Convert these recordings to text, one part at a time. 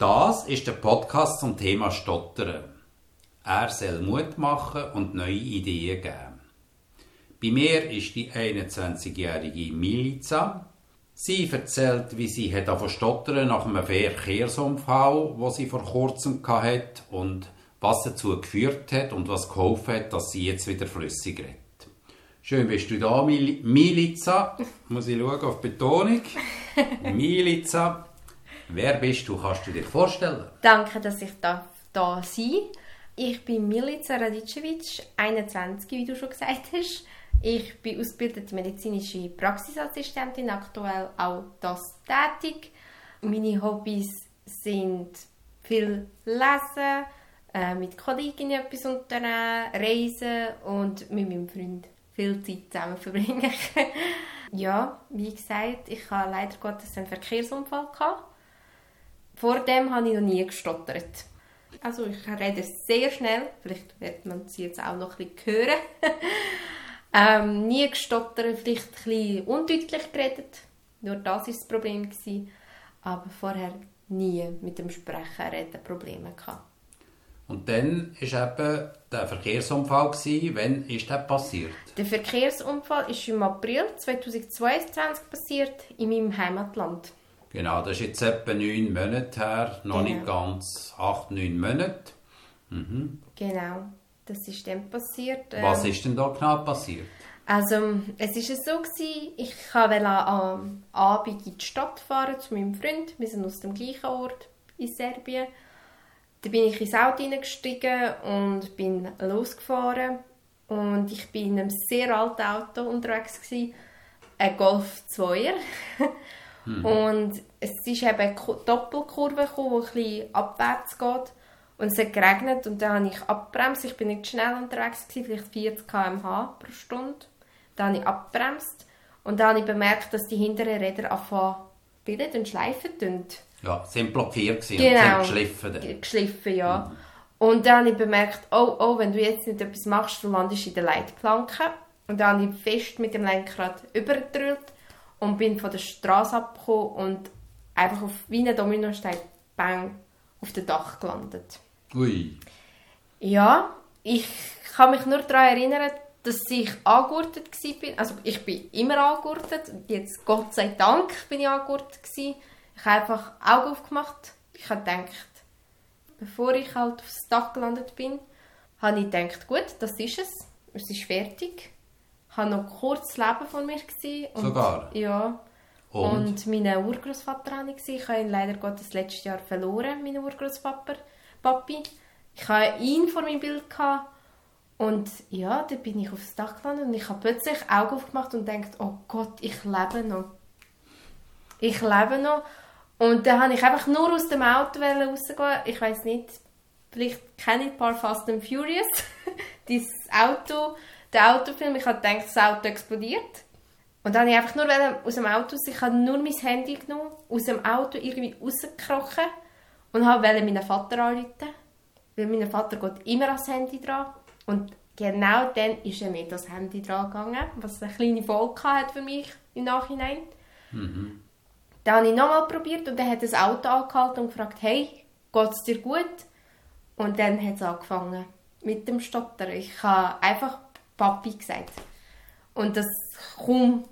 Das ist der Podcast zum Thema Stottern. Er soll Mut machen und neue Ideen geben. Bei mir ist die 21-jährige Milica. Sie erzählt, wie sie hat von stottern nach einem Verkehrsunfall, wo sie vor kurzem hatte und was dazu geführt hat und was geholfen hat, dass sie jetzt wieder flüssig redet. Schön bist du da, Mil Milica. Muss ich schauen auf die Betonung. Milica. Wer bist du? Kannst du dir vorstellen? Danke, dass ich da, da sein Ich bin Milica Radicevic, 21, wie du schon gesagt hast. Ich bin ausgebildete medizinische Praxisassistentin, aktuell auch das tätig. Meine Hobbys sind viel Lesen, äh, mit Kolleginnen etwas unternehmen, reisen und mit meinem Freund viel Zeit zusammen verbringen. ja, wie gesagt, ich hatte leider Gottes einen Verkehrsunfall. Gehabt. Vor dem habe ich noch nie gestottert. Also ich rede sehr schnell, vielleicht wird man sie jetzt auch noch ein bisschen hören. ähm, nie gestottert, vielleicht ein bisschen undeutlich geredet. Nur das war das Problem. Gewesen. Aber vorher nie mit dem Sprechen reden Probleme gehabt. Und dann war eben der Verkehrsunfall. Gewesen. Wann ist das passiert? Der Verkehrsunfall ist im April 2022 passiert in meinem Heimatland. Genau, das ist jetzt etwa neun Monate her, noch genau. nicht ganz acht, neun Monate. Mhm. Genau, das ist dann passiert. Was ist denn da genau passiert? Also, es war so, gewesen, ich wollte am Abend in die Stadt fahren zu meinem Freund. Wir sind aus dem gleichen Ort in Serbien. Dann bin ich ins Auto hineingestiegen und bin losgefahren. Und ich bin in einem sehr alten Auto unterwegs. Gewesen, ein Golf 2er. mhm. Und es ist eben eine Doppelkurve gekommen, die ein bisschen abwärts geht. Und es hat geregnet und dann habe ich abbremst. Ich bin nicht schnell unterwegs, gewesen, vielleicht 40 km/h pro Stunde. Dann habe ich abbremst und dann habe ich bemerkt, dass die hinteren Räder anfangen bilden und schleifen. Tun. Ja, sind blockiert gewesen genau, und sind geschliffen. Geschliffen, ja. Mhm. Und dann habe ich bemerkt, oh, oh, wenn du jetzt nicht etwas machst, dann landest du in der Leitplanke. Und dann habe ich fest mit dem Lenkrad übergedrückt und bin von der Straße abgekommen und einfach auf wie ein Dominostein, bang, auf dem Dach gelandet. Ui. Ja, ich kann mich nur daran erinnern, dass ich angegurtet war. Also ich bin immer angegurtet. Jetzt, Gott sei Dank, bin ich angegurtet. Gewesen. Ich habe einfach Augen aufgemacht. Ich habe gedacht, bevor ich halt aufs Dach gelandet bin, habe ich gedacht, gut, das ist es. Es ist fertig. Ich war noch kurz Leben von mir. Gewesen und, Sogar? Ja. Und? und meinen Urgroßvater hatte ich. Ich habe ihn leider Gottes letztes Jahr verloren, meinen Urgroßvater, Papi. Ich hatte ihn vor meinem Bild. Gehabt. Und ja, dann bin ich aufs Dach gelandet und ich habe plötzlich Augen aufgemacht und gedacht, oh Gott, ich lebe noch. Ich lebe noch. Und dann habe ich einfach nur aus dem Auto rausgehen. Ich weiß nicht, vielleicht kenne ich ein paar Fast and Furious. Dieses Auto, der Autofilm, ich habe gedacht, das Auto explodiert. Und dann habe ich einfach nur aus dem Auto raus, ich habe nur mein Handy genommen, aus dem Auto irgendwie rausgekrochen und habe meinen Vater anrufen. Weil mein Vater geht immer ans Handy dran. Und genau dann ist er nicht das Handy dran gegangen, was eine kleine Folge hat für mich im Nachhinein. Mhm. Dann habe ich nochmal probiert und dann hat das Auto angehalten und gefragt, hey, geht es dir gut? Und dann hat es angefangen mit dem Stottern. Ich habe einfach Papi gesagt. Und das kaum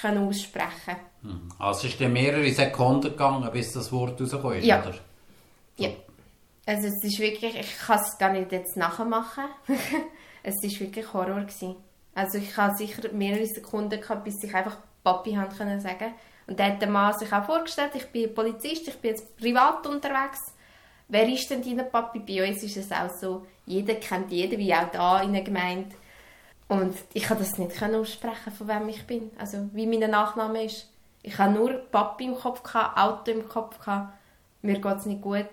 können aussprechen. Mhm. Also ist dann mehrere Sekunden gegangen, bis das Wort rausgekommen ist, ja. oder? Ja. Also es ist wirklich, ich kann es gar nicht jetzt nachmachen. es ist wirklich Horror gewesen. Also ich habe sicher mehrere Sekunden gehabt, bis ich einfach Papi haben können sagen und dann hat der Mann sich auch vorgestellt, ich bin Polizist, ich bin jetzt privat unterwegs. Wer ist denn dein Papi? Bei uns ist es auch so, jeder kennt jeden, wie auch da in der Gemeinde. Und ich konnte das nicht aussprechen, von wem ich bin. Also wie mein Nachname ist. Ich hatte nur Papi im Kopf, gehabt, Auto im Kopf, gehabt. mir geht es nicht gut.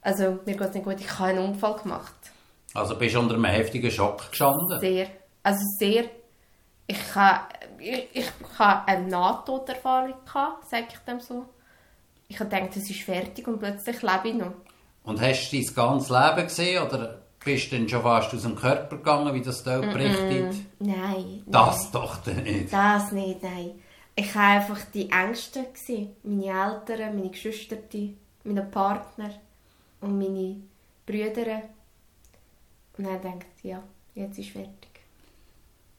Also mir geht es nicht gut, ich habe einen Unfall gemacht. Also bist du unter einem heftigen Schock gestanden? Sehr. Also sehr. Ich habe ich, ich hatte eine Nahtoderfahrung, sage ich dem so. Ich habe gedacht, es ist fertig und plötzlich lebe ich noch. Und hast du dein ganzes Leben gesehen oder bist du dann schon fast aus dem Körper gegangen, wie das dort berichtet? Nein. Das nein. doch nicht? Das nicht, nein. Ich war einfach die Ängste. Meine Eltern, meine Geschwister, meinen Partner und meine Brüder. Und dann denkt ja, jetzt ist fertig.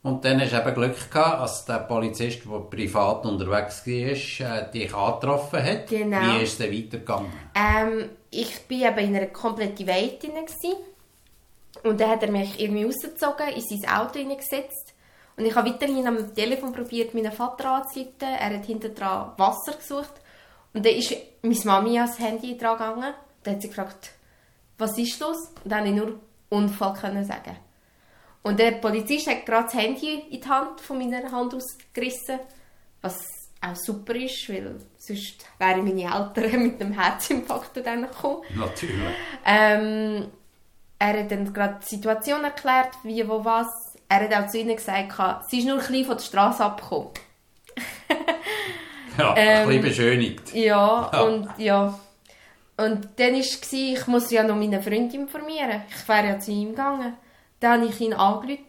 Und dann hast du eben Glück gehabt, dass der Polizist, der privat unterwegs war, äh, dich angetroffen hat. Genau. Wie ist es dann weitergegangen? Ähm, ich war eben in einer kompletten Welt drin. Und dann hat er mich irgendwie rausgezogen, in sein Auto hineingesetzt. Und ich habe weiterhin am Telefon probiert, meinen Vater anzuleiten. Er hat hinter dran Wasser gesucht. Und dann ist meine Mami ans Handy dran gegangen. Dann hat sie gefragt, was ist los? Und dann konnte ich nur Unfall können sagen. Und der Polizist hat gerade das Handy in die Hand von meiner Hand ausgerissen, was auch super ist, weil sonst wären meine Eltern mit einem Herzinfarkt dann gekommen. Natürlich. Ähm, er hat dann gerade die Situation erklärt, wie, wo, was. Er hat auch zu ihnen gesagt, sie ist nur ein bisschen von der Straße abgekommen. ja, ein bisschen ähm, beschönigt. Ja, ja, und ja. Und dann war es, ich muss ja noch meine Freund informieren. Ich wäre ja zu ihm gegangen. Dann habe ich ihn angerufen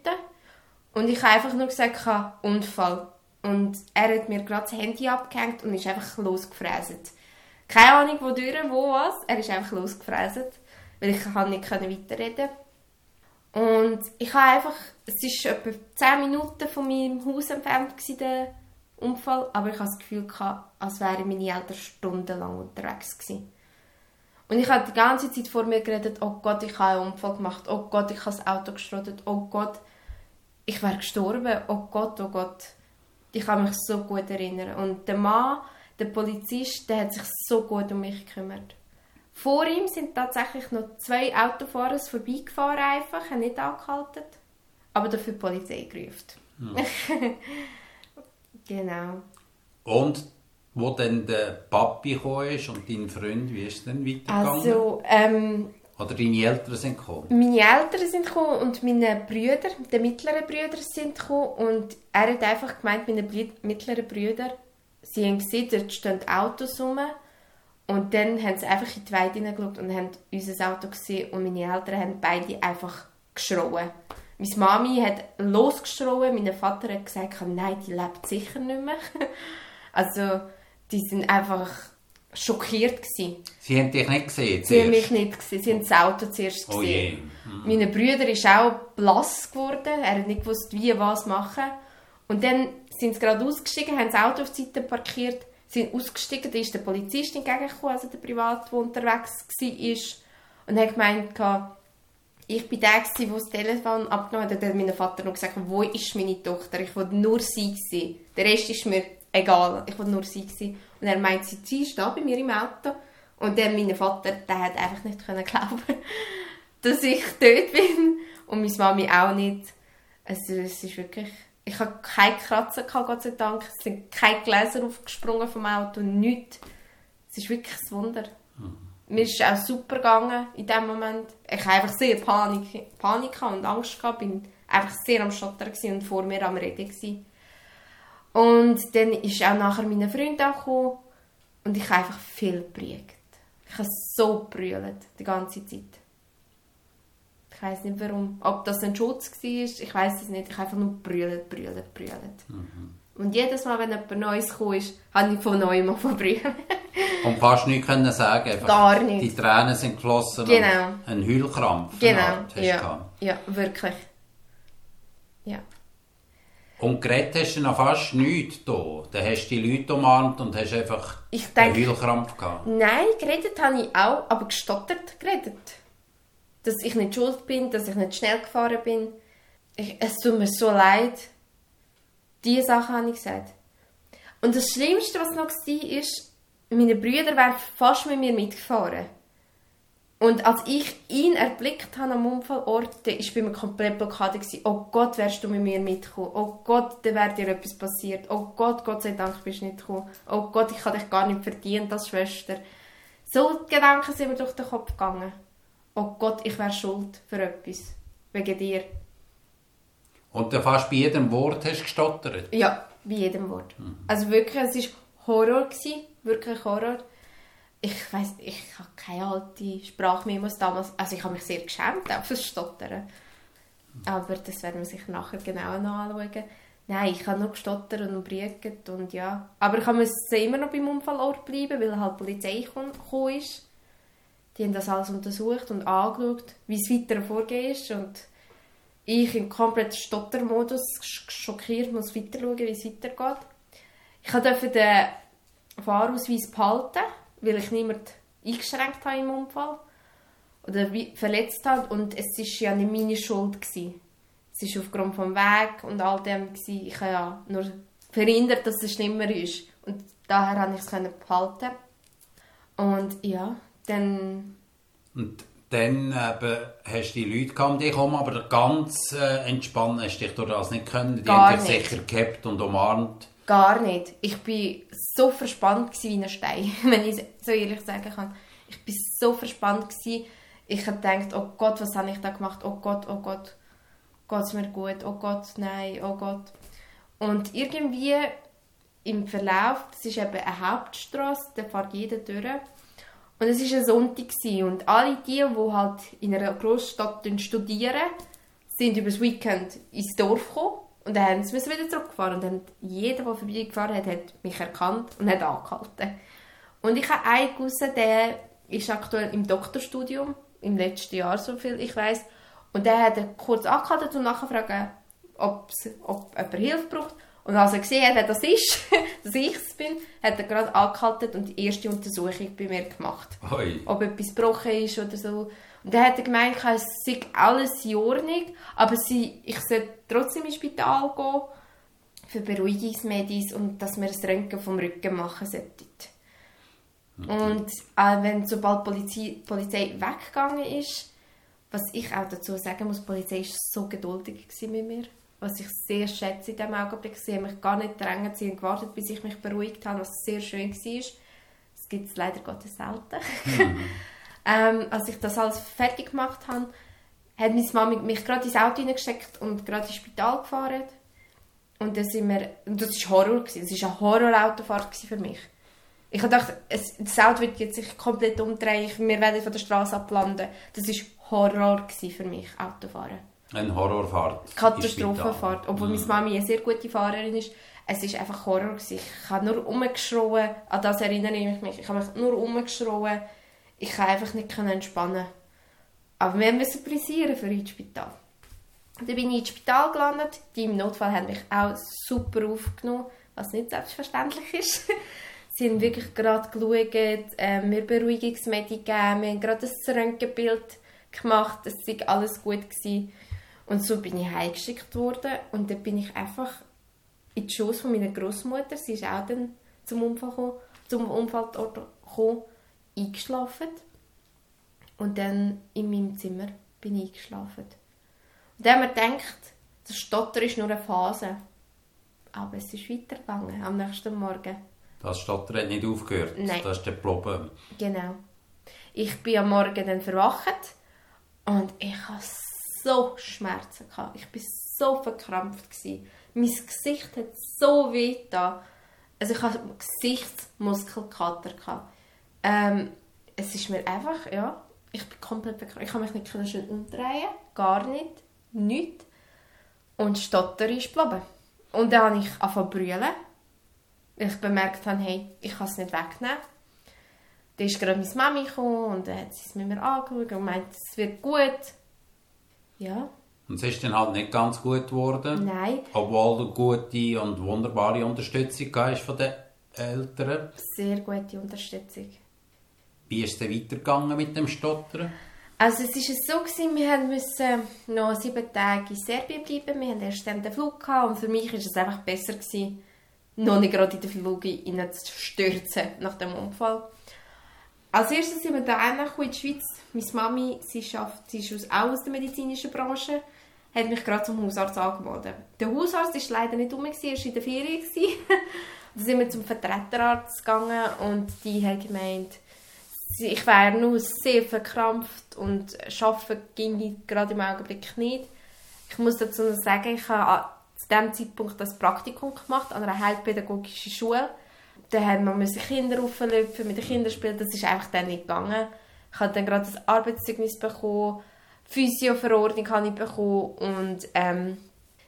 und ich habe einfach nur gesagt, Unfall. Und er hat mir gerade das Handy abgehängt und ist einfach losgefräset. Keine Ahnung, wodurch, wo, was. Er ist einfach losgefräset, weil ich nicht weiterreden Und ich habe einfach, es war etwa 10 Minuten von meinem Haus entfernt, der Unfall, aber ich hatte das Gefühl, als wären meine Eltern stundenlang unterwegs gewesen. Und ich habe die ganze Zeit vor mir geredet, oh Gott, ich habe einen Unfall gemacht, oh Gott, ich habe das Auto geschrottet, oh Gott, ich wäre gestorben, oh Gott, oh Gott. Ich kann mich so gut erinnern. Und der Mann, der Polizist, der hat sich so gut um mich gekümmert. Vor ihm sind tatsächlich noch zwei Autofahrer vorbeigefahren, einfach, haben nicht angehalten, aber dafür die Polizei gerufen. Hm. genau. Und wo dann der Papi ist und dein Freund, wie ist es dann weitergegangen? Also, ähm, Oder deine Eltern sind gekommen? Meine Eltern sind gekommen und meine Brüder, die mittleren Brüder sind gekommen und er hat einfach gemeint, meine mittleren Brüder, sie haben gesehen, dort stehen Autos rum und dann haben sie einfach in die Weide hineingeschaut und haben unser Auto gesehen und meine Eltern haben beide einfach geschrauen. Meine Mami hat losgeschrauen, mein Vater hat gesagt, nein, die lebt sicher nicht mehr. also die sind einfach schockiert gewesen. Sie haben dich nicht gesehen? Sie haben mich nicht gesehen. Sie haben das Auto zuerst gesehen. Oh je. Mhm. Mein Bruder ist auch blass geworden. Er hat nicht gewusst, wie was machen. Und dann sind sie gerade ausgestiegen, haben das Auto auf die Seite parkiert, sind ausgestiegen. Da ist der Polizist entgegengekommen, also der Privat, der unterwegs war. Und hat gemeint, ich bin der, der das Telefon abgenommen hat. Dann hat mein Vater noch gesagt, wo ist meine Tochter? Ich wollte nur sie sehen. Der Rest ist mir egal, ich wollte nur sie sein. Und er meint, sie, sie ist da bei mir im Auto. Und dann mein Vater, der hat einfach nicht können glauben, dass ich dort bin. Und meine Mami auch nicht. Also es ist wirklich... Ich hatte keine Kratzer, gehabt, Gott sei Dank. Es sind keine Gläser aufgesprungen vom Auto, nichts. Es ist wirklich ein Wunder. Mhm. Mir ist es auch super gegangen in dem Moment. Ich hatte einfach sehr Panik, Panik und Angst. Gehabt. Ich war einfach sehr am Stottern und vor mir am Reden. Gewesen. Und dann ist auch nachher meine Freund gekommen und ich habe einfach viel gebrüllt. Ich habe so gebrüllt, die ganze Zeit. Ich weiß nicht warum. Ob das ein Schutz war, ich weiß es nicht. Ich habe einfach nur gebrüllt, gebrüllt, gebrüllt. Mhm. Und jedes Mal, wenn jemand Neues kam, habe ich von neuem verbrüllt. und fast nichts können sagen. Einfach Gar nicht. Die Tränen sind geflossen. Genau. Ein Heulkrampf. Genau. Ja. ja, wirklich. Ja. Und geredet hast du noch fast nichts da. Dann hast du die Leute umarmt und hast einfach ich denke, einen Heulkrampf gehabt. Nein, geredet habe ich auch, aber gestottert geredet. Dass ich nicht schuld bin, dass ich nicht schnell gefahren bin. Ich, es tut mir so leid. Diese Sachen habe ich gesagt. Und das Schlimmste, was noch war, ist, meine Brüder wären fast mit mir mitgefahren. Und als ich ihn erblickt habe am Unfallort, war bei mir komplett Blockade. Oh Gott, wärst du mit mir mitgekommen? Oh Gott, da wäre dir etwas passiert. Oh Gott, Gott sei Dank bist du nicht gekommen. Oh Gott, ich habe dich gar nicht verdient als Schwester. So Gedanken sind mir durch den Kopf gegangen. Oh Gott, ich wäre schuld für etwas. Wegen dir. Und du fast bei jedem Wort hast gestottert? Ja, bei jedem Wort. Mhm. Also wirklich, es war Horror. Gewesen, wirklich Horror ich weiß ich habe keine alte Sprachmemos damals, also ich habe mich sehr geschämt auch fürs Stottern. Aber das werden wir sich nachher genauer noch anschauen. Nein, ich habe nur gestottert und brügget und ja. Aber ich musste immer noch beim Unfallort bleiben, weil halt die Polizei gekommen ist. Die haben das alles untersucht und angeschaut, wie es weiter vorgehen ist und ich im kompletten Stottermodus schockiert muss weiter schauen, wie es weitergeht. Ich durfte den Fahrausweis behalten, weil ich niemand eingeschränkt habe im Unfall oder verletzt habe und es war ja nicht meine Schuld gewesen. Es war aufgrund vom Weg und all dem gewesen. Ich habe ja nur verhindert, dass es schlimmer ist und daher konnte ich es behalten. Und ja, dann... Und dann eben, hast du die Leute gehabt, die kommen, aber ganz äh, entspannt hast du dich durch das nicht können. Die Gar haben dich sicher gehabt und umarmt. Gar nicht. Ich war so verspannt wie ein Stein, wenn ich so ehrlich sagen kann. Ich war so verspannt. Gewesen. Ich habe gedacht, oh Gott, was habe ich da gemacht? Oh Gott, oh Gott, geht es mir gut? Oh Gott, nein, oh Gott. Und irgendwie im Verlauf, das ist eben eine Hauptstraße, da fährt jeder durch. Und es war ein Sonntag und alle die, die halt in einer Großstadt studieren, sind das Weekend ins Dorf gekommen und dann mussten sie wieder zurückfahren. Und dann jeder, der vorbeigefahren hat, hat mich erkannt und hat angehalten. Und ich habe einen Cousin, der ist aktuell im Doktorstudium, im letzten Jahr, so viel ich weiß. Und der hat kurz angehalten und nachgefragt, ob, ob jemand Hilfe braucht. Und als er gesehen hat, wer das ist, dass ich es bin, hat er gerade angehalten und die erste Untersuchung bei mir gemacht. Oi. Ob etwas gebrochen ist oder so. Und dann hat er gemeint, es sei alles in Ordnung, aber sie, ich sollte trotzdem ins Spital gehen für Beruhigungsmedis und dass wir das Röntgen vom Rücken machen sollten. Okay. Und äh, wenn sobald die Polizei, Polizei weggegangen ist, was ich auch dazu sagen muss, die Polizei war so geduldig mit mir, was ich sehr schätze in diesem Augenblick. Sie haben mich gar nicht drängen, sie haben gewartet, bis ich mich beruhigt habe, was sehr schön war. Das gibt es leider Gottes selten. Mhm. Ähm, als ich das alles fertig gemacht habe, hat meine Mama mich gerade ins Auto hineingesteckt und gerade ins Spital gefahren. Und dann sind wir, und das war Horror, gewesen. das war eine Horrorautofahrt für mich. Ich dachte, das Auto wird jetzt sich komplett umdrehen, wir werden von der Straße ablanden. Das war Horror für mich, Autofahren. Eine Horrorfahrt? Katastrophenfahrt. Obwohl mhm. meine Mami eine sehr gute Fahrerin ist. Es war einfach Horror. Gewesen. Ich habe nur umgeschrien, an das erinnere ich mich. Ich habe mich nur umgeschrien ich kann einfach nicht entspannen. Aber wir müssen prisieren für ins Spital. Dann bin ich ins Spital gelandet. Die im Notfall haben mich auch super aufgenommen, was nicht selbstverständlich ist. Sie haben wirklich gerade geschaut, äh, mir Beruhigungsmedizin gegeben, wir haben gerade ein Röntgenbild gemacht, es war alles gut. Gewesen. Und so bin ich heimgeschickt worden und dann bin ich einfach in die Schoß von meiner Großmutter, sie ist auch dann zum Unfall gekommen, zum Unfallort gekommen eingeschlafen. Und dann in meinem Zimmer bin ich eingeschlafen. Und dann haben wir gedacht, das Stotter ist nur eine Phase. Aber es ist weitergegangen am nächsten Morgen. Das Stotter hat nicht aufgehört? Nein. Das ist der Problem. Genau. Ich bin am Morgen dann verwacht und ich hatte so Schmerzen. Gehabt. Ich war so verkrampft. Gewesen. Mein Gesicht hat so weh da. Also ich hatte Gesichtsmuskelkater. Ähm, es ist mir einfach, ja, ich bin komplett bekannt. Ich kann mich nicht schön umdrehen, gar nicht, nichts. Und Stotter ist geblieben. Und dann habe ich angefangen zu brüllen, weil ich bemerkt habe, hey, ich kann es nicht wegnehmen. Dann ist gerade meine Mami gekommen und dann hat sie es mit mir angeschaut und meint, es wird gut. Ja. Und es ist dann halt nicht ganz gut geworden? Nein. Obwohl du gute und wunderbare Unterstützung hast von den Eltern? Sehr gute Unterstützung. Wie ist es weitergegangen mit dem Stottern? Also es war so, gewesen, wir mussten noch sieben Tage in Serbien bleiben. Wir hatten erst dann den Flug gehabt, und für mich war es einfach besser, gewesen, noch nicht gerade in den Flug zu stürzen nach dem Unfall. Als erstes sind wir da in die Schweiz. Meine Mami, sie, schafft, sie ist auch aus der medizinischen Branche, hat mich gerade zum Hausarzt angemeldet. Der Hausarzt war leider nicht rum, er war in der Ferien. dann sind wir zum Vertreterarzt gegangen und die hat gemeint, ich wäre nur sehr verkrampft und arbeiten ging gerade im Augenblick nicht. Ich muss dazu sagen, ich habe zu diesem Zeitpunkt das Praktikum gemacht an einer heilpädagogischen Schule. Da haben wir Kinder auflöpfen, mit den Kindern spielen, das ist einfach dann nicht gegangen. Ich habe dann gerade das Arbeitszeugnis bekommen, Physioverordnung habe ich bekommen und ähm,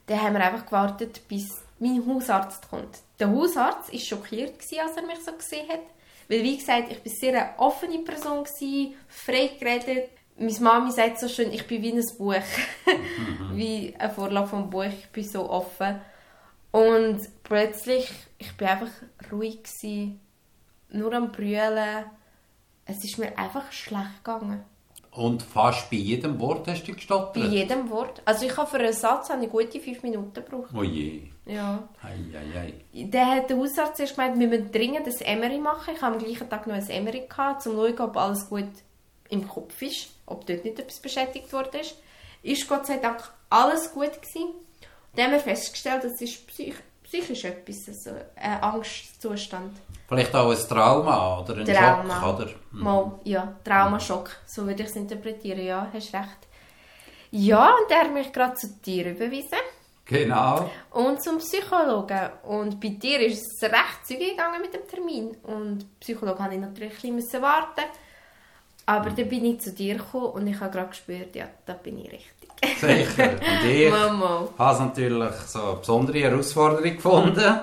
dann haben wir einfach gewartet, bis mein Hausarzt kommt. Der Hausarzt war schockiert, als er mich so gesehen hat. Weil, wie gesagt, ich war sehr eine offene Person, frei geredet. Meine Mami sagt so schön, ich bin wie ein Buch. wie ein Vorlage vom Buch, ich bin so offen. Und plötzlich, ich war einfach ruhig, gewesen, nur am Brüllen. Es ist mir einfach schlecht gegangen. Und fast bei jedem Wort hast du gestottert? Bei jedem Wort. Also ich habe für einen Satz eine gute fünf Minuten gebraucht. Oh je. Ja. Ei, ei, ei. Der hat der Hausarzt erst gemeint, wir müssen dringend ein MRI machen. Ich habe am gleichen Tag noch ein MRI gehabt, um zu schauen, ob alles gut im Kopf ist, ob dort nicht etwas beschädigt worden ist. Ist Gott sei Dank alles gut gewesen. Dann haben wir festgestellt, das ist psych psychisch etwas, also ein Angstzustand. Vielleicht auch ein Trauma oder ein Trauma. Schock, oder? Mhm. Mal, ja, Traumaschock, so würde ich es interpretieren, ja, hast recht. Ja, und er hat mich gerade zu dir überwiesen. Genau. Und zum Psychologen. Und bei dir ist es recht zügig gegangen mit dem Termin. Und Psychologe musste ich natürlich ein bisschen warten. Aber dann bin ich zu dir gekommen und ich habe gerade gespürt, ja, da bin ich richtig. Sicher. Und ich habe es natürlich so eine besondere Herausforderung gefunden,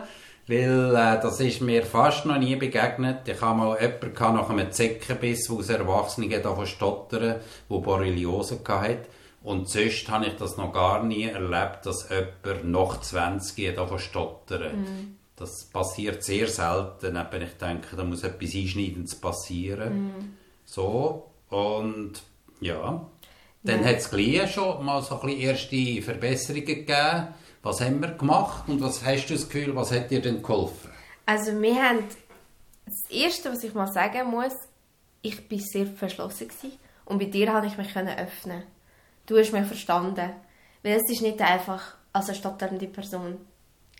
weil äh, das ist mir fast noch nie begegnet. Ich habe mal jemanden nach einem Zeckenbiss, der aus Erwachsenen davon stottern, der Borreliose hatte. Und sonst habe ich das noch gar nie erlebt, dass jemand nach 20 davon stottern. Mm. Das passiert sehr selten. Ich denke, da muss etwas Einschneidendes passieren. Mm. So, und ja, dann ja. hat es gleich schon mal so ein erste Verbesserungen gegeben. Was haben wir gemacht und was hast du das Gefühl, was hat dir denn geholfen? Also wir haben, das Erste, was ich mal sagen muss, ich war sehr verschlossen gewesen. und bei dir konnte ich mich öffnen. Du hast mich verstanden. Weil es ist nicht einfach als eine stotternde Person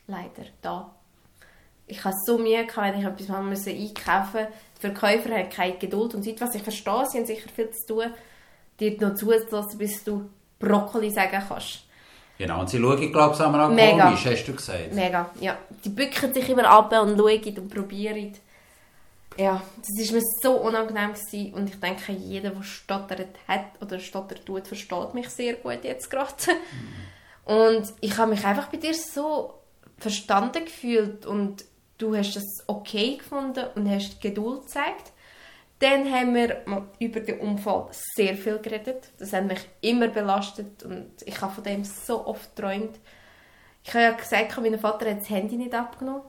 leider da. Ich hatte so Mühe, wenn ich etwas einkaufen musste. Die Verkäufer haben keine Geduld und Zeit, was ich verstehe, sie haben sicher viel zu tun, dir noch zuzulassen, bis du Brokkoli sagen kannst. Genau, und sie schauen, glaube ich, auch Mega. komisch, hast du gesagt. Mega, ja. Die bücken sich immer ab und schauen und probieren. Ja, das war mir so unangenehm gewesen. und ich denke, jeder, der stottert hat oder stottert tut, versteht mich sehr gut jetzt gerade. Mhm. Und ich habe mich einfach bei dir so verstanden gefühlt und du hast das okay gefunden und hast Geduld gezeigt. Dann haben wir über den Unfall sehr viel geredet. Das hat mich immer belastet und ich habe von dem so oft geträumt. Ich habe ja gesagt, mein Vater hat das Handy nicht abgenommen.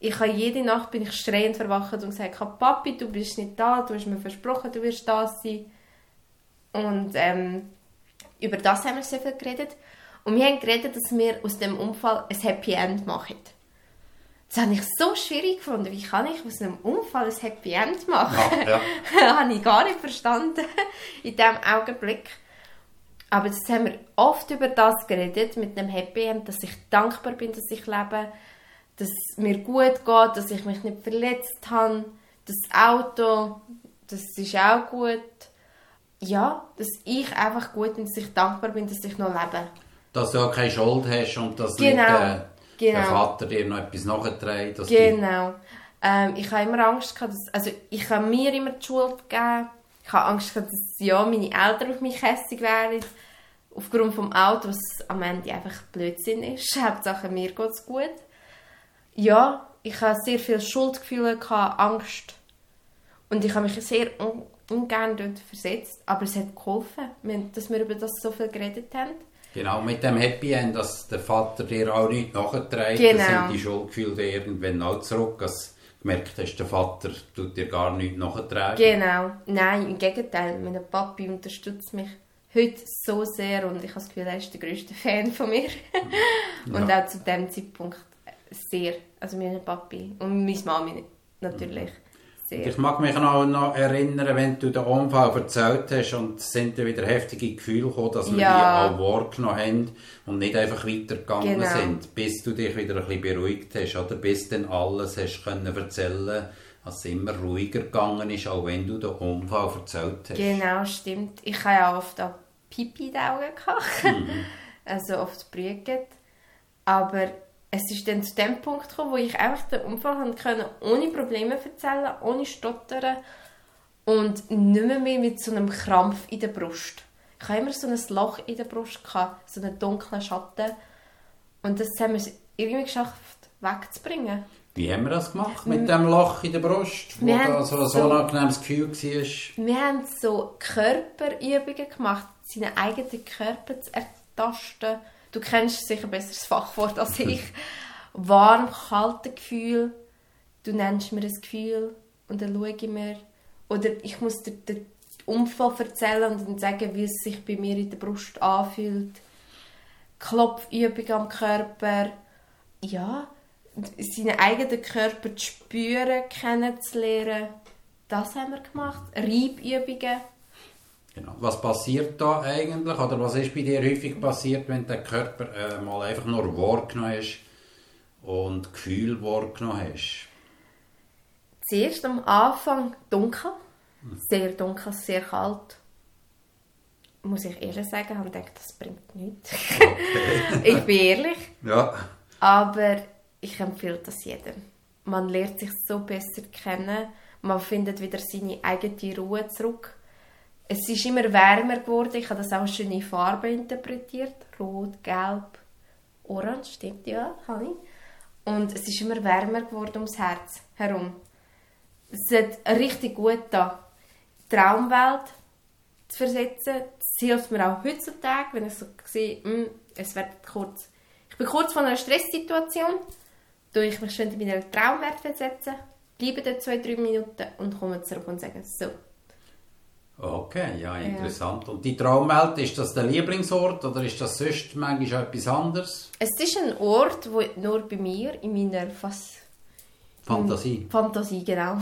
Ich habe jede Nacht bin ich schreiend verwacht und gesagt, Papi, du bist nicht da, du hast mir versprochen, du wirst da sein. Und ähm, über das haben wir sehr viel geredet. Und wir haben geredet, dass wir aus dem Unfall ein Happy End machen. Das habe ich so schwierig gefunden. Wie kann ich aus einem Unfall ein Happy End machen? Ja, ja. das habe ich gar nicht verstanden in diesem Augenblick. Aber jetzt haben wir oft über das geredet, mit einem Happy End, dass ich dankbar bin, dass ich lebe, dass es mir gut geht, dass ich mich nicht verletzt habe. Das Auto, das ist auch gut. Ja, dass ich einfach gut bin, dass ich dankbar bin, dass ich noch lebe. Dass du auch keine Schuld hast und dass genau. nicht... Äh genau. der Vater dir noch etwas nachträgt. Genau. Ähm, ich habe immer Angst gehabt, dass, also ich habe mir immer die Schuld gegeben. Ich habe Angst gehabt, dass ja, meine Eltern auf mich hässlich wären. Aufgrund des Autos, was am Ende einfach Blödsinn ist. Hauptsache mir geht es gut. Ja, ich habe sehr viele Schuldgefühle, gehabt, Angst. Und ich habe mich sehr un ungern dort versetzt. Aber es hat geholfen, dass wir über das so viel geredet haben. Genau, mit dem Happy End, dass der Vater dir auch nicht nachträgt, genau. sind die Schuldgefühle irgendwann auch zurück, dass du gemerkt hast, der Vater tut dir gar nichts nachtragen. Genau, nein, im Gegenteil, mein Papi unterstützt mich heute so sehr und ich habe das Gefühl, er ist der größte Fan von mir. und ja. auch zu dem Zeitpunkt sehr, also mein Papi und meine Mami natürlich. Mhm. Sehr. Ich mag mich auch noch erinnern, wenn du den Unfall erzählt hast und es sind dann wieder heftige Gefühle gekommen, dass wir ja. die auch wahrgenommen haben und nicht einfach weitergegangen genau. sind, bis du dich wieder ein bisschen beruhigt hast oder bis dann alles hast können erzählen dass es immer ruhiger gegangen ist, auch wenn du den Unfall erzählt hast. Genau, stimmt. Ich habe ja oft auch Pipi in den Augen gehabt, mhm. also oft brüget. Aber es ist dann zu dem Punkt gekommen, wo ich einfach den Unfall können, ohne Probleme erzählen, ohne stottern und nicht mehr, mehr mit so einem Krampf in der Brust. Ich hatte immer so ein Loch in der Brust, gehabt, so einen dunklen Schatten. Und das haben wir irgendwie geschafft wegzubringen. Wie haben wir das gemacht mit dem Loch in der Brust, wo Wir da so ein so- unangenehmes Gefühl war? Wir haben so Körperübungen gemacht, seinen eigenen Körper zu ertasten. Du kennst sicher besser das Fachwort als ich. Warm, kalte Gefühl. Du nennst mir ein Gefühl und dann schaue ich mir. Oder ich muss dir den Unfall erzählen und dann sagen, wie es sich bei mir in der Brust anfühlt. Klopfübung am Körper. Ja, seinen eigenen Körper zu spüren, kennenzulernen. Das haben wir gemacht. Reibübungen. Genau. Was passiert da eigentlich? Oder was ist bei dir häufig passiert, wenn der Körper äh, mal einfach nur wahrgenommen hast und Gefühl wahrgenommen hast? Zuerst am Anfang dunkel. Sehr dunkel, sehr kalt. Muss ich ehrlich sagen, habe ich gedacht, das bringt nichts. ich bin ehrlich. Ja. Aber ich empfehle das jedem. Man lernt sich so besser kennen. Man findet wieder seine eigene Ruhe zurück. Es ist immer wärmer geworden. Ich habe das auch schön in Farben interpretiert. Rot, Gelb, Orange, stimmt ja, habe ich. Und es ist immer wärmer geworden ums Herz herum. Es hat richtig gut da. Traumwelt zu versetzen. Das hilft mir auch heutzutage, wenn ich so sehe, hm, es wird kurz. Ich bin kurz vor einer Stresssituation, tue ich mich schön in meiner Traumwelt versetzen, bleibe da zwei, drei Minuten und komme zurück und sage, so, Okay, ja, interessant. Und die Traumwelt, ist das der Lieblingsort oder ist das sonst manchmal etwas anderes? Es ist ein Ort, wo nur bei mir, in meiner Fas Fantasie. Fantasie genau,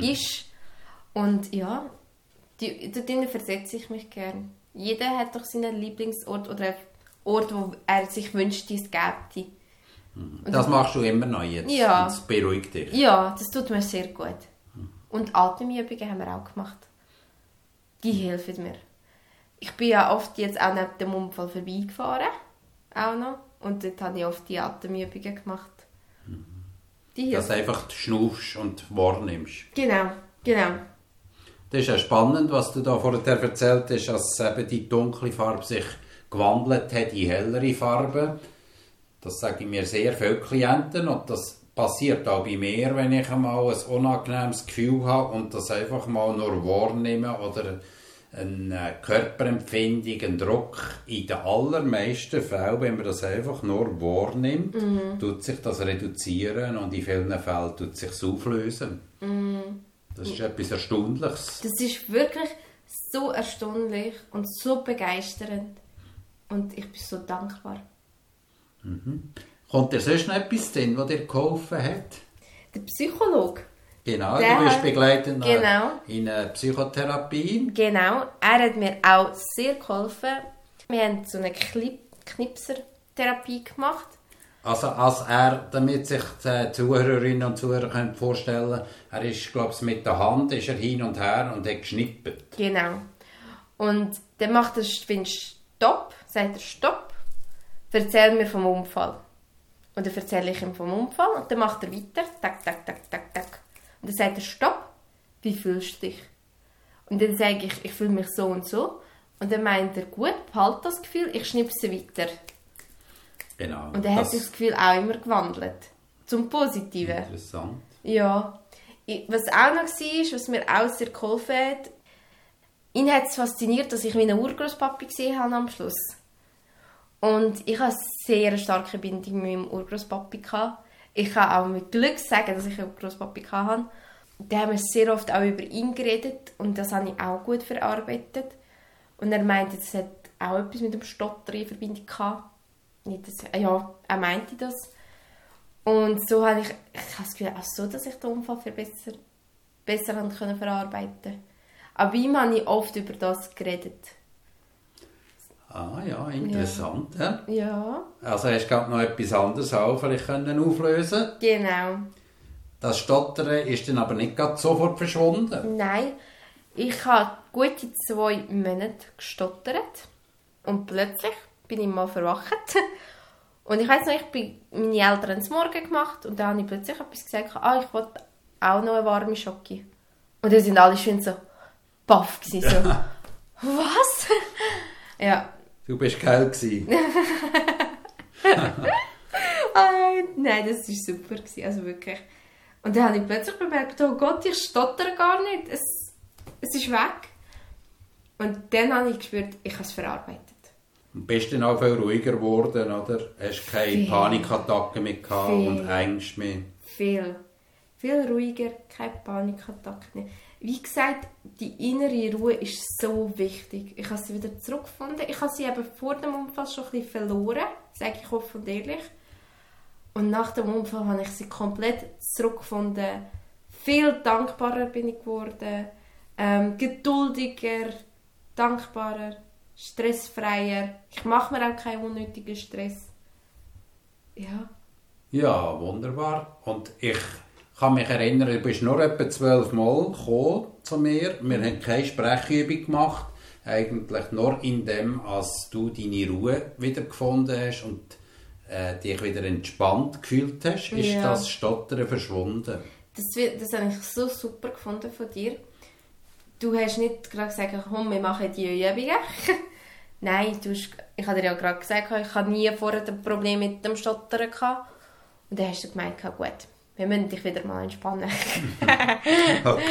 ist. Und ja, die, dort drinnen versetze ich mich gern. Jeder hat doch seinen Lieblingsort oder einen Ort, wo er sich wünscht, es gäbe. Das machst du immer noch jetzt. Ja. Und das beruhigt dich. Ja, das tut mir sehr gut. Und Atemübungen haben wir auch gemacht. Die helfen mir. Ich bin ja oft jetzt auch neben dem Unfall vorbeigefahren. Auch noch. Und dort habe ich oft die Atemübungen gemacht. Die Dass du einfach schnaufst und wahrnimmst. Genau, genau. Das ist ja spannend, was du da vorher erzählt hast, dass eben die dunkle Farbe sich gewandelt hat in hellere Farben. Das sagen mir sehr viele Klienten und das passiert auch bei mir, wenn ich einmal ein unangenehmes Gefühl habe und das einfach mal nur wahrnehme oder eine Körperempfindung, einen Druck. In den allermeisten Fällen, wenn man das einfach nur wahrnimmt, tut sich das reduzieren und in vielen Fällen tut sich auflösen. Das ist etwas Erstaunliches. Das ist wirklich so erstaunlich und so begeisternd. Und ich bin so dankbar. Kommt dir sonst noch etwas denn, was dir geholfen hat? Der Psychologe, Genau, Der du bist begleitet genau. in einer Psychotherapie. genau, er hat mir auch sehr geholfen. Wir haben so eine Knipser-Therapie gemacht. Also als er, damit sich die Zuhörerinnen und Zuhörer können vorstellen er ist, glaube ich, mit der Hand ist er hin und her und hat geschnippelt. Genau. Und dann macht er wenn Stopp, sagt er Stopp, erzähl mir vom Unfall. Und dann erzähle ich ihm vom Unfall und dann macht er weiter, tak, tak, tak, tak, tak. Und dann sagt er Stopp, wie fühlst du dich? Und dann sage ich, ich fühle mich so und so. Und dann meint er, gut, behalt das Gefühl, ich schnipse weiter. Genau. Und dann hat das sich das Gefühl auch immer gewandelt. Zum Positiven. Interessant. Ja. Was auch noch war, was mir auch sehr geholfen hat, ihn hat es fasziniert, dass ich meinen Urgroßpapi gesehen habe am Schluss. Und ich hatte eine sehr starke Bindung mit meinem Urgroßpapi. Ich kann auch mit Glück sagen, dass ich einen Urgroßpapi hatte. Da haben wir sehr oft auch über ihn geredet und das habe ich auch gut verarbeitet. Und er meinte, das hat auch etwas mit dem Stotter in Verbindung gehabt. Nicht, dass, ja, er meinte das. Und so habe ich, ich habe das Gefühl, auch so, dass ich den Unfall viel besser, besser verarbeiten Aber bei ihm habe ich oft über das geredet. Ah ja, interessant. Ja. Ja, Also hast du gerade noch etwas anderes auch vielleicht können auflösen genau. Das Stottern ist dann aber nicht gerade sofort verschwunden. Nein, ich habe gute zwei Monate gestottert und plötzlich bin ich mal verwacht. Und ich weiß noch, ich bin meine Eltern zum Morgen gemacht und dann habe ich plötzlich etwas gesagt, ah, ich wollte auch noch eine warme Schocke. Und dann sind alle schön so baff gewesen, so, was? ja, Du bist geil gewesen. nicht. Nein, das war super. Gewesen. Also wirklich. Und dann habe ich plötzlich bemerkt, oh Gott, ich stottere gar nicht. Es, es ist weg. Und dann habe ich gespürt, ich habe es verarbeitet. Und bist du dann auch viel ruhiger geworden, oder? Hast du keine viel. Panikattacken mehr gehabt und Ängste mehr? Viel. Viel ruhiger, keine Panikattacken mehr. Wie gesagt, die innere Ruhe ist so wichtig. Ich habe sie wieder zurückgefunden. Ich habe sie eben vor dem Unfall schon ein bisschen verloren, sage ich offen und ehrlich. Und nach dem Unfall habe ich sie komplett zurückgefunden. Viel dankbarer bin ich geworden, ähm, geduldiger, dankbarer, stressfreier. Ich mache mir auch keinen unnötigen Stress. Ja. Ja, wunderbar. Und ich kann mich erinnern, du bist nur etwa zwölf Mal zu mir. Wir haben keine Sprechübung gemacht. Eigentlich nur in dem, als du deine Ruhe wieder gefunden hast und äh, dich wieder entspannt gefühlt hast, ist ja. das Stottern verschwunden. Das, das habe ich so super gefunden von dir. Du hast nicht gerade gesagt, komm, wir machen die Übungen. Nein, du hast, ich habe dir ja gerade gesagt, ich habe nie vorher ein Problem mit dem Stottern gehabt. Und dann hast du gemeint, gut, wir müssen dich wieder mal entspannen. okay.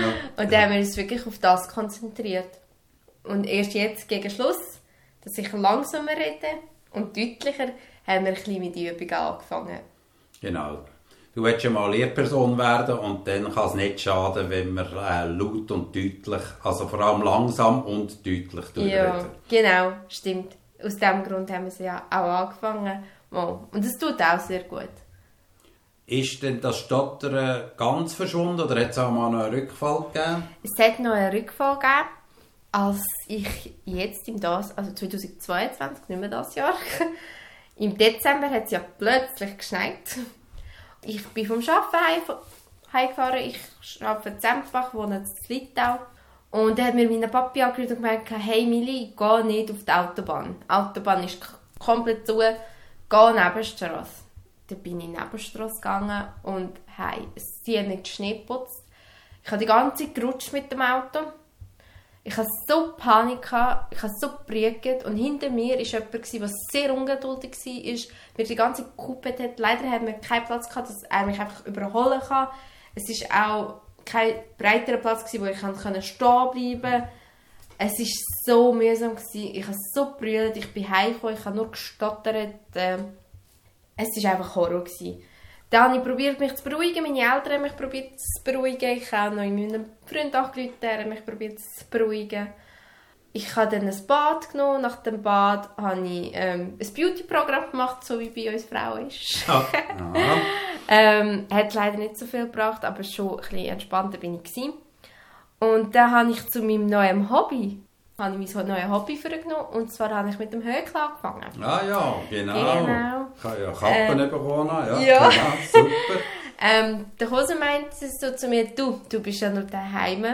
ja. Und dann haben wir uns wirklich auf das konzentriert. Und erst jetzt, gegen Schluss, dass ich langsamer rede und deutlicher, haben wir ein bisschen mit der Übung angefangen. Genau. Du willst ja mal Lehrperson werden und dann kann es nicht schaden, wenn man äh, laut und deutlich, also vor allem langsam und deutlich durchreden. Ja, genau, stimmt. Aus diesem Grund haben wir sie ja auch angefangen. Und es tut auch sehr gut. Ist denn das Stottern ganz verschwunden oder hat es auch mal noch einen Rückfall gegeben? Es hat noch einen Rückfall gegeben, als ich jetzt im das, also 2022, nicht mehr das Jahr, im Dezember hat es ja plötzlich geschneit. Ich bin vom Arbeiten heimgefahren, ich arbeite in Zempach, wohne in Litau. Und dann hat mir mein Papi angerufen und gesagt, hey Mili, geh nicht auf die Autobahn. Die Autobahn ist komplett zu, geh neben die Straße. Dann bin ich in die Nebenstrasse gegangen und hey, sie haben nicht Schnee geputzt. Ich habe die ganze Zeit gerutscht mit dem Auto. Ich hatte so Panik, ich habe so gebrüht und hinter mir war jemand, der sehr ungeduldig war, mir die ganze Zeit gekuppt hat. Leider haben wir keinen Platz gehabt, dass er mich einfach überholen kann. Es war auch kein breiterer Platz, wo ich stehen bleiben konnte. Es war so mühsam. Ich habe so gebrüllt, ich bin heimgekommen, ich habe nur gestottert. Ähm, es war einfach Horror. Gewesen. Dann habe ich probiert, mich zu beruhigen. Meine Eltern haben mich probiert zu beruhigen. Ich habe noch in meinem Freund angerufen, der mich probiert zu beruhigen. Ich habe dann ein Bad genommen. Nach dem Bad habe ich ähm, ein Beauty-Programm gemacht, so wie bei uns Frauen ist. Ah. ähm, hat leider nicht so viel gebracht, aber schon ein bisschen entspannter bin ich gewesen. Und dann habe ich zu meinem neuen Hobby habe ich mein neues Hobby vorgenommen und zwar habe ich mit dem Höckel angefangen. Ah ja, genau. genau. Ich habe ja Kappen äh, bekommen, ja, ja. Genau, super. ähm, der Hose meinte so zu mir, du, du bist ja nur daheim.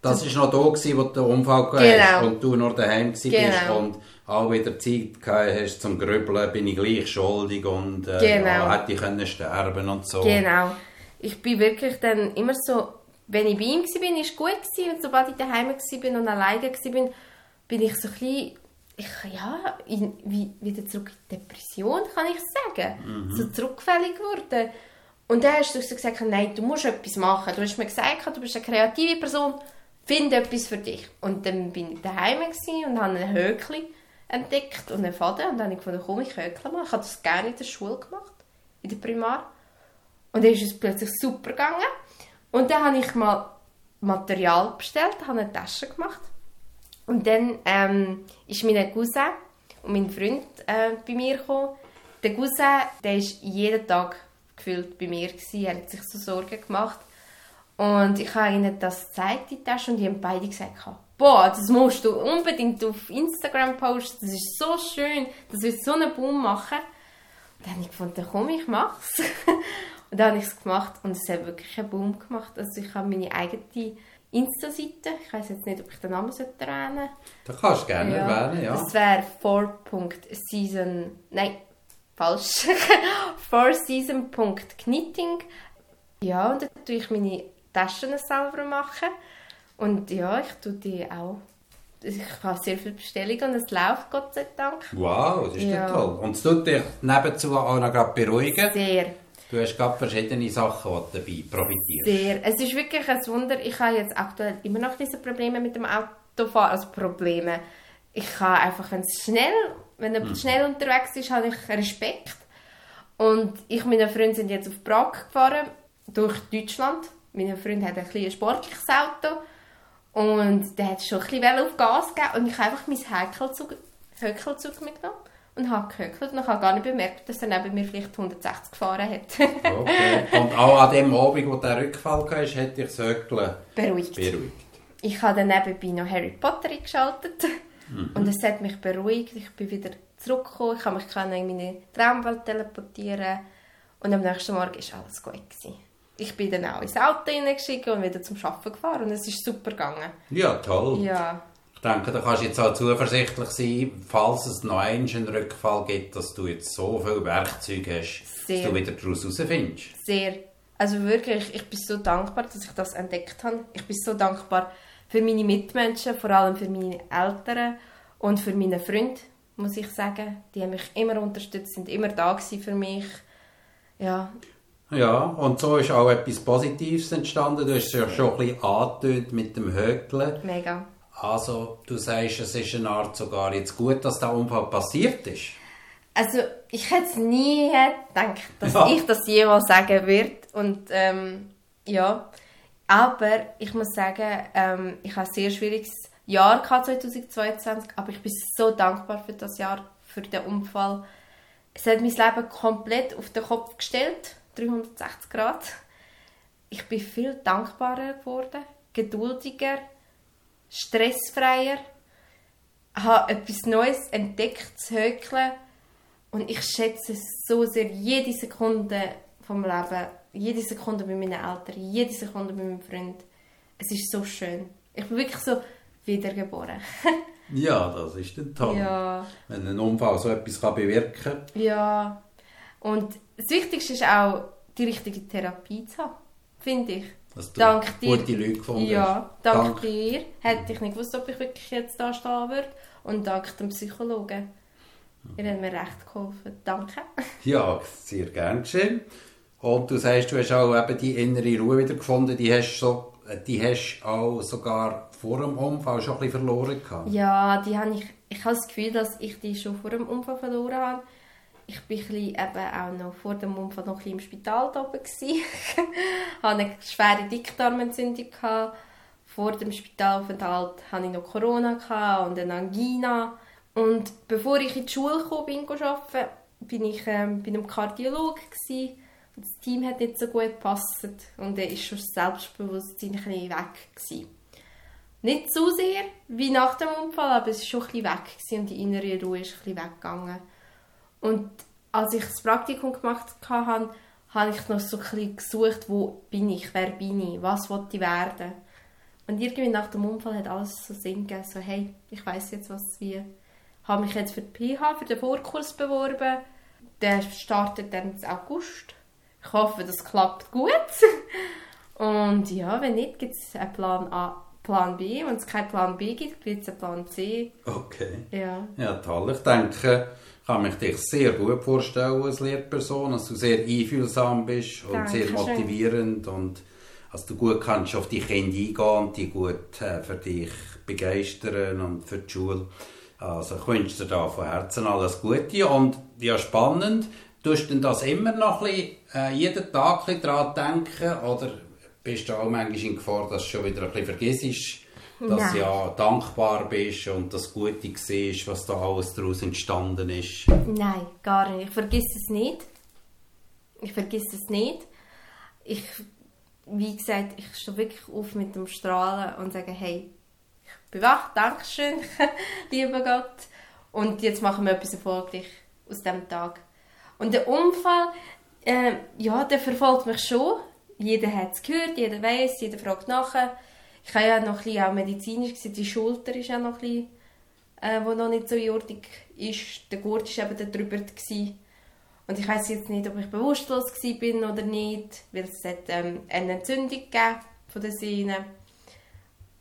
Das war noch da, gewesen, wo der Unfall genau. und du noch daheim warst genau. und auch wieder Zeit gehabt hast zum Grübeln, bin ich gleich schuldig und äh, genau. ja, hätte ich können sterben und so. Genau. Ich bin wirklich dann immer so wenn ich bei ihm war, war es gut. Gewesen. Und sobald ich daheim war und alleine war, bin ich so ein bisschen, ich, ja, in, wie, wieder zurück in die Depression, kann ich sagen. Mhm. So zurückfällig geworden. Und dann hast du so gesagt, nein, du musst etwas machen. Du hast mir gesagt, du bist eine kreative Person, finde etwas für dich. Und dann bin ich daheim und habe ein Höckli entdeckt und einen Faden. Und dann habe ich gefunden, komm, ich höckle mal. Ich habe das gerne in der Schule gemacht, in der Primar. Und dann ist es plötzlich super gegangen. Und dann habe ich mal Material bestellt, habe eine Tasche gemacht. Und dann ähm, ist mein Cousin und mein Freund äh, bei mir gekommen. Der Cousin, der ist jeden Tag gefühlt bei mir gewesen. Er hat sich so Sorgen gemacht. Und ich habe ihnen das gezeigt, die Tasche, und die haben beide gesagt, boah, das musst du unbedingt auf Instagram posten, das ist so schön, das wird so einen Boom machen. Und dann habe ich gefunden, komm, ich mach's. Und dann habe ich es gemacht und es hat wirklich einen Boom gemacht. Also ich habe meine eigene Insta-Seite, ich weiß jetzt nicht, ob ich den Namen erwähnen sollte. Da kannst du gerne ja. erwähnen, ja. Das wäre 4.season, nein, falsch, 4season.knitting. Ja, und dann tue ich meine Taschen selber machen. Und ja, ich tue die auch ich habe sehr viele Bestellungen und es läuft, Gott sei Dank. Wow, das ist ja toll. Und es tut dich nebenzu auch noch gerade beruhigen? Sehr. Du hast gerade verschiedene Sachen, die dabei profitierst. Sehr. Es ist wirklich ein Wunder. Ich habe jetzt aktuell immer noch diese Probleme mit dem Autofahren. Also Probleme. Ich habe einfach, wenn es schnell, wenn jemand mhm. schnell unterwegs ist, habe ich Respekt. Und ich und meine Freunde sind jetzt auf Prag gefahren, durch Deutschland. Mein Freund hat ein kleines sportliches Auto. Und der hat schon ein bisschen auf Gas gegeben. Und ich habe einfach mein Häkelzug, Höckelzug mitgenommen und habe gehöckelt und habe gar nicht bemerkt, dass er neben mir vielleicht 160 gefahren hat. okay. Und auch an dem Abend, wo der Rückfall kam, hat dich das Höckeln beruhigt. beruhigt. Ich habe dann nebenbei noch Harry Potter eingeschaltet mhm. und es hat mich beruhigt. Ich bin wieder zurückgekommen, ich habe mich in meine Traumwelt teleportieren und am nächsten Morgen war alles gut. Gewesen. Ich bin dann auch ins Auto hineingeschickt und wieder zum Arbeiten gefahren und es ist super gegangen. Ja, toll. Ja. Ich denke, da kannst du jetzt auch zuversichtlich sein, falls es noch einen Rückfall gibt, dass du jetzt so viele Werkzeuge hast, Sehr. dass du wieder daraus herausfindest. Sehr. Also wirklich, ich bin so dankbar, dass ich das entdeckt habe. Ich bin so dankbar für meine Mitmenschen, vor allem für meine Eltern und für meine Freunde, muss ich sagen. Die haben mich immer unterstützt, sind immer da für mich. Ja. Ja, und so ist auch etwas Positives entstanden. Du hast es ja schon ein bisschen angetönt mit dem Hökeln. Mega. Also, du sagst, es ist eine Art sogar jetzt gut, dass der Unfall passiert ist? Also, ich hätte nie gedacht, dass ja. ich das jemals sagen würde. Und ähm, ja, aber ich muss sagen, ähm, ich habe ein sehr schwieriges Jahr 2022, aber ich bin so dankbar für das Jahr, für den Unfall. Es hat mein Leben komplett auf den Kopf gestellt, 360 Grad. Ich bin viel dankbarer geworden, geduldiger, stressfreier, habe etwas Neues entdeckt, zu hökeln und ich schätze so sehr jede Sekunde vom Leben, jede Sekunde mit meinen Eltern, jede Sekunde mit meinem Freund. Es ist so schön. Ich bin wirklich so wiedergeboren. ja, das ist dann toll. Ja. Wenn ein Unfall so etwas kann bewirken kann. Ja. Und das Wichtigste ist auch, die richtige Therapie zu haben, finde ich. Dass du dank dir, gute Leute gefunden Ja, dank, dank, dir hätte ich nicht gewusst, ob ich wirklich jetzt da stehen würde. Und dank dem Psychologen. Ihr habt mir recht geholfen. Danke. Ja, sehr gern geschehen. Und du sagst, du hast auch eben die innere Ruhe wieder gefunden. Die hast so, die hast auch sogar vor dem Unfall schon ein bisschen verloren gehabt. Ja, die habe ich, ich habe das Gefühl, dass ich die schon vor dem Unfall verloren habe ich war eben auch noch vor dem Unfall noch ein im Spital oben. ich hatte eine schwere Dickdarmentzündung. Vor dem Spitalaufenthalt hatte ich noch Corona und eine Angina. Und bevor ich in die Schule kam, bin, arbeiten, bin ich ähm, bei einem Kardiologen. Das Team hat nicht so gut gepasst und er war schon das Selbstbewusstsein ein bisschen weg. Gewesen. Nicht so sehr wie nach dem Unfall, aber es war schon ein bisschen weg und die innere Ruhe ist ein bisschen weggegangen. Und als ich das Praktikum gemacht habe, habe ich noch so ein bisschen gesucht, wo bin ich, wer bin ich, was wollte ich werden. Und irgendwie nach dem Unfall hat alles so Sinn gegeben, so hey, ich weiß jetzt was wie. Ich habe mich jetzt für die PH, für den Vorkurs beworben. Der startet dann im August. Ich hoffe, das klappt gut. Und ja, wenn nicht, gibt es einen Plan A, Plan B. Wenn es keinen Plan B gibt, gibt es einen Plan C. Okay. Ja. Ja, toll. Ich denke, kann mich dich sehr gut vorstellen als Lehrperson, dass du sehr einfühlsam bist und Danke sehr motivierend und dass du gut kannst auf die Kinder eingehen und die gut äh, für dich begeistern und für die Schule. Also ich wünsche dir da von Herzen alles Gute und ja spannend, tust du das immer noch ein bisschen, äh, jeden Tag ein bisschen daran denken oder bist du auch manchmal in Gefahr, dass du schon wieder ein bisschen vergisst, dass du ja dankbar bist und das Gute siehst, was da alles daraus entstanden ist? Nein, gar nicht. Ich vergesse es nicht. Ich vergesse es nicht. Ich, wie gesagt, ich stehe wirklich auf mit dem Strahlen und sage, hey, ich bin wach, Dankeschön, lieber Gott. Und jetzt machen wir etwas erfolgreich aus diesem Tag. Und der Unfall, äh, ja, der verfolgt mich schon. Jeder hat es gehört, jeder weiß, jeder fragt nachher ich habe ja noch ein auch medizinisch gesehen, die Schulter ist ja noch ein bisschen, äh, wo noch nicht so jordig ist. Der Gurt war eben da drüber. Gewesen. Und ich weiß jetzt nicht, ob ich bewusstlos bin oder nicht, weil es hat, ähm, eine Entzündung gegeben von den Sehnen.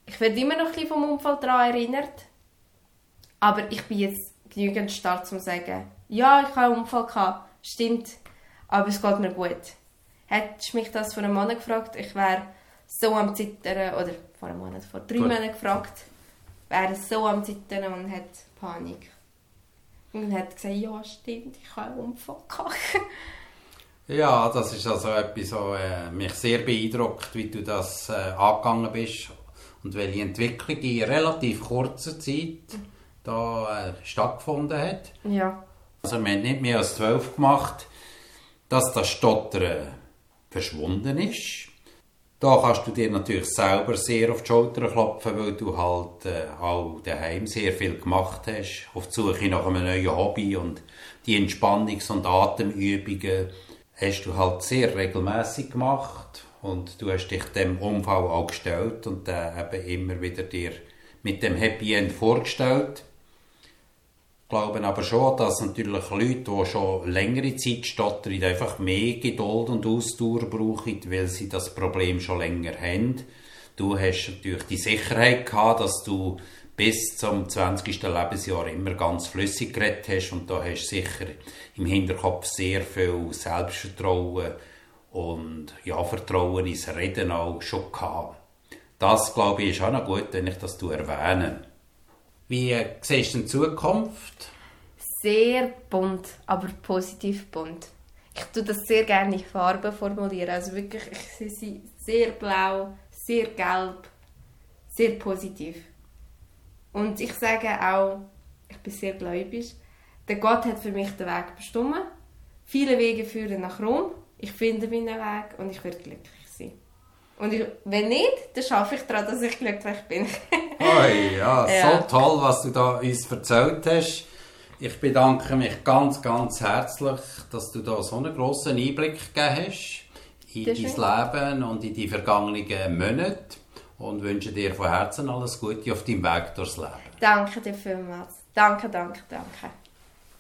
Ich werde immer noch ein bisschen vom Unfall daran erinnert. Aber ich bin jetzt genügend stark, um zu sagen, ja, ich habe einen Unfall gehabt, stimmt, aber es geht mir gut. Hättest du mich das vor einem Monat gefragt, ich wäre so am Zittern, oder vor einem Monat, vor drei Monaten gefragt, wäre so am Zittern und hat Panik. Und hat gesagt, ja stimmt, ich habe einen Unfall gehabt. Ja, das ist also etwas, was äh, mich sehr beeindruckt, wie du das äh, angegangen bist und welche Entwicklung in relativ kurzer Zeit da äh, stattgefunden hat. Ja. Also wir haben nicht mehr als zwölf gemacht, dass das Stottern verschwunden ist. Da kannst du dir natürlich selber sehr auf die Schulter klopfen, weil du halt äh, auch daheim sehr viel gemacht hast, auf die Suche nach einem neuen Hobby und die Entspannungs- und Atemübungen hast du halt sehr regelmäßig gemacht und du hast dich dem Unfall auch gestellt und dann eben immer wieder dir mit dem Happy End vorgestellt. Glaube aber schon, dass natürlich Leute, die schon längere Zeit stottern, einfach mehr Geduld und Ausdauer brauchen, weil sie das Problem schon länger haben. Du hast natürlich die Sicherheit gehabt, dass du bis zum 20. Lebensjahr immer ganz flüssig geredet hast und da hast du sicher im Hinterkopf sehr viel Selbstvertrauen und ja, Vertrauen ins Reden auch schon gehabt. Das, glaube ich, ist auch noch gut, wenn ich das erwähne. Wie siehst du in Zukunft? Sehr bunt, aber positiv bunt. Ich tue das sehr gerne in Farben formulieren. Also wirklich, ich sehe sie sehr blau, sehr gelb, sehr positiv. Und ich sage auch, ich bin sehr gläubig, der Gott hat für mich den Weg bestimmt. Viele Wege führen nach Rom. Ich finde meinen Weg und ich werde glücklich. Und ich, wenn nicht, dann schaffe ich daran, dass ich glücklich bin. oh ja, ja, so toll, was du da uns erzählt hast. Ich bedanke mich ganz, ganz herzlich, dass du da so einen grossen Einblick gegeben hast in dein Leben und in die vergangenen Monate und wünsche dir von Herzen alles Gute auf deinem Weg durchs Leben. Danke dir vielmals. Danke, danke, danke.